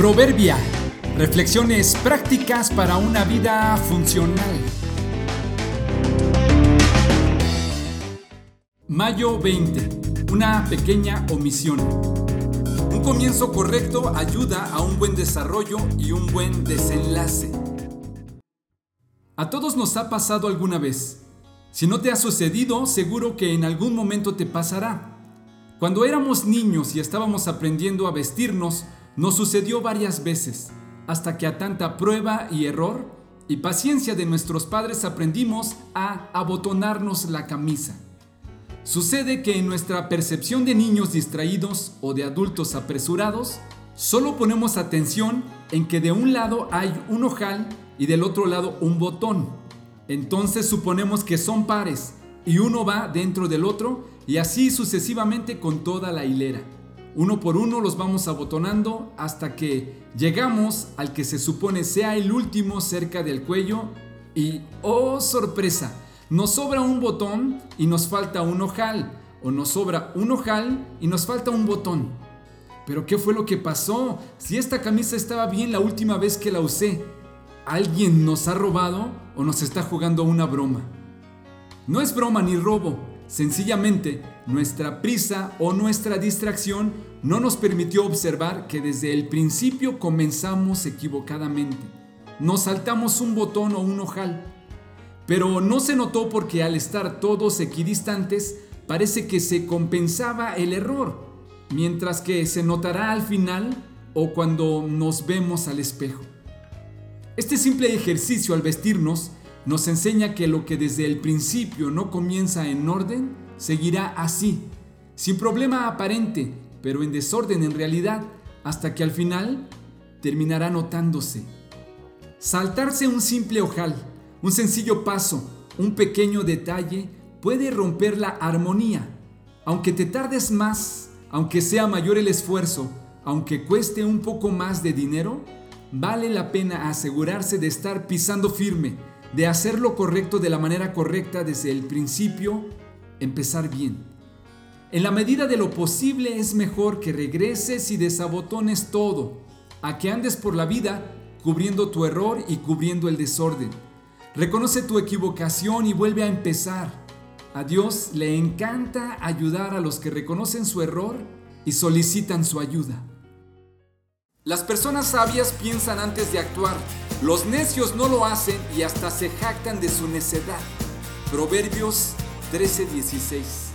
Proverbia. Reflexiones prácticas para una vida funcional. Mayo 20. Una pequeña omisión. Un comienzo correcto ayuda a un buen desarrollo y un buen desenlace. A todos nos ha pasado alguna vez. Si no te ha sucedido, seguro que en algún momento te pasará. Cuando éramos niños y estábamos aprendiendo a vestirnos, nos sucedió varias veces, hasta que a tanta prueba y error y paciencia de nuestros padres aprendimos a abotonarnos la camisa. Sucede que en nuestra percepción de niños distraídos o de adultos apresurados, solo ponemos atención en que de un lado hay un ojal y del otro lado un botón. Entonces suponemos que son pares y uno va dentro del otro y así sucesivamente con toda la hilera. Uno por uno los vamos abotonando hasta que llegamos al que se supone sea el último cerca del cuello y, oh sorpresa, nos sobra un botón y nos falta un ojal, o nos sobra un ojal y nos falta un botón. Pero ¿qué fue lo que pasó? Si esta camisa estaba bien la última vez que la usé, ¿alguien nos ha robado o nos está jugando una broma? No es broma ni robo, Sencillamente, nuestra prisa o nuestra distracción no nos permitió observar que desde el principio comenzamos equivocadamente. Nos saltamos un botón o un ojal. Pero no se notó porque al estar todos equidistantes parece que se compensaba el error, mientras que se notará al final o cuando nos vemos al espejo. Este simple ejercicio al vestirnos nos enseña que lo que desde el principio no comienza en orden, seguirá así, sin problema aparente, pero en desorden en realidad, hasta que al final terminará notándose. Saltarse un simple ojal, un sencillo paso, un pequeño detalle, puede romper la armonía. Aunque te tardes más, aunque sea mayor el esfuerzo, aunque cueste un poco más de dinero, vale la pena asegurarse de estar pisando firme, de hacer lo correcto de la manera correcta desde el principio, empezar bien. En la medida de lo posible es mejor que regreses y desabotones todo, a que andes por la vida cubriendo tu error y cubriendo el desorden. Reconoce tu equivocación y vuelve a empezar. A Dios le encanta ayudar a los que reconocen su error y solicitan su ayuda. Las personas sabias piensan antes de actuar los necios no lo hacen y hasta se jactan de su necedad. Proverbios 13:16